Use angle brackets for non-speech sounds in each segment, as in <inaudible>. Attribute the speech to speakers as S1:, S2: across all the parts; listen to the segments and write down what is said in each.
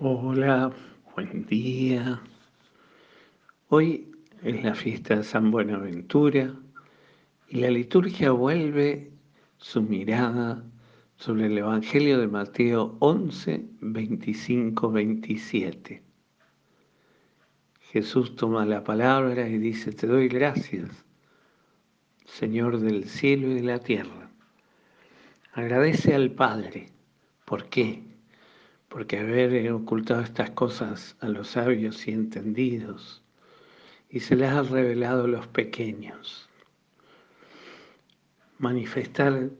S1: Hola, buen día. Hoy es la fiesta de San Buenaventura y la liturgia vuelve su mirada sobre el Evangelio de Mateo 11, 25, 27. Jesús toma la palabra y dice, te doy gracias, Señor del cielo y de la tierra. Agradece al Padre. ¿Por qué? Porque haber ocultado estas cosas a los sabios y entendidos y se las ha revelado a los pequeños. Manifestar,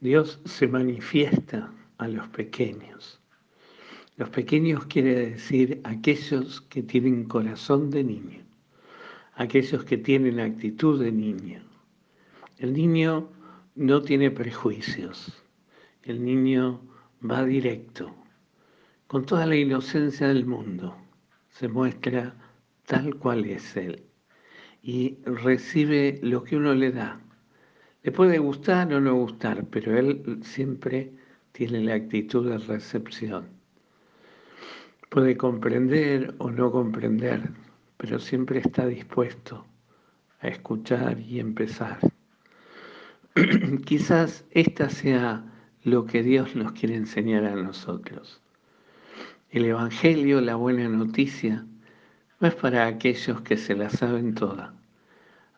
S1: Dios se manifiesta a los pequeños. Los pequeños quiere decir aquellos que tienen corazón de niño, aquellos que tienen actitud de niño. El niño no tiene prejuicios, el niño va directo, con toda la inocencia del mundo, se muestra tal cual es Él y recibe lo que uno le da. Le puede gustar o no gustar, pero Él siempre tiene la actitud de recepción. Puede comprender o no comprender, pero siempre está dispuesto a escuchar y empezar. <clears throat> Quizás esta sea lo que Dios nos quiere enseñar a nosotros el Evangelio, la buena noticia, no es para aquellos que se la saben toda,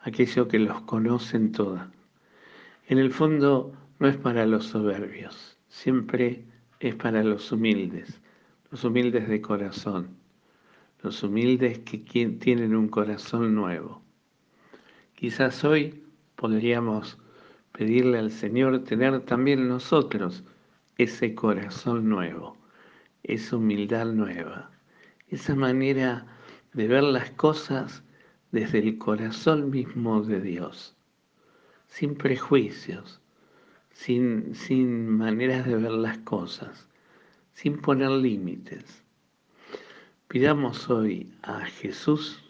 S1: aquellos que los conocen toda. En el fondo no es para los soberbios, siempre es para los humildes, los humildes de corazón, los humildes que tienen un corazón nuevo. Quizás hoy podríamos pedirle al Señor tener también nosotros ese corazón nuevo esa humildad nueva, esa manera de ver las cosas desde el corazón mismo de Dios, sin prejuicios, sin, sin maneras de ver las cosas, sin poner límites. Pidamos hoy a Jesús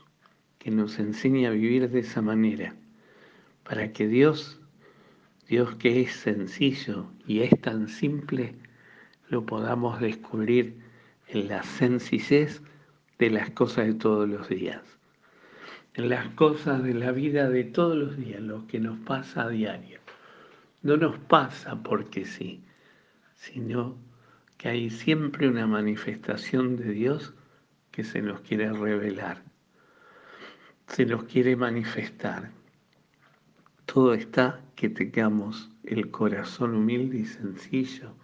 S1: que nos enseñe a vivir de esa manera, para que Dios, Dios que es sencillo y es tan simple, lo podamos descubrir en la sencillez de las cosas de todos los días, en las cosas de la vida de todos los días, lo que nos pasa a diario. No nos pasa porque sí, sino que hay siempre una manifestación de Dios que se nos quiere revelar, se nos quiere manifestar. Todo está que tengamos el corazón humilde y sencillo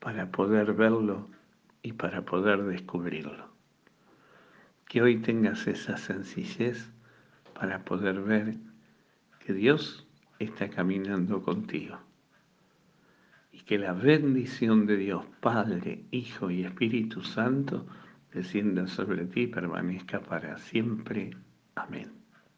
S1: para poder verlo y para poder descubrirlo. Que hoy tengas esa sencillez para poder ver que Dios está caminando contigo y que la bendición de Dios Padre, Hijo y Espíritu Santo descienda sobre ti y permanezca para siempre. Amén.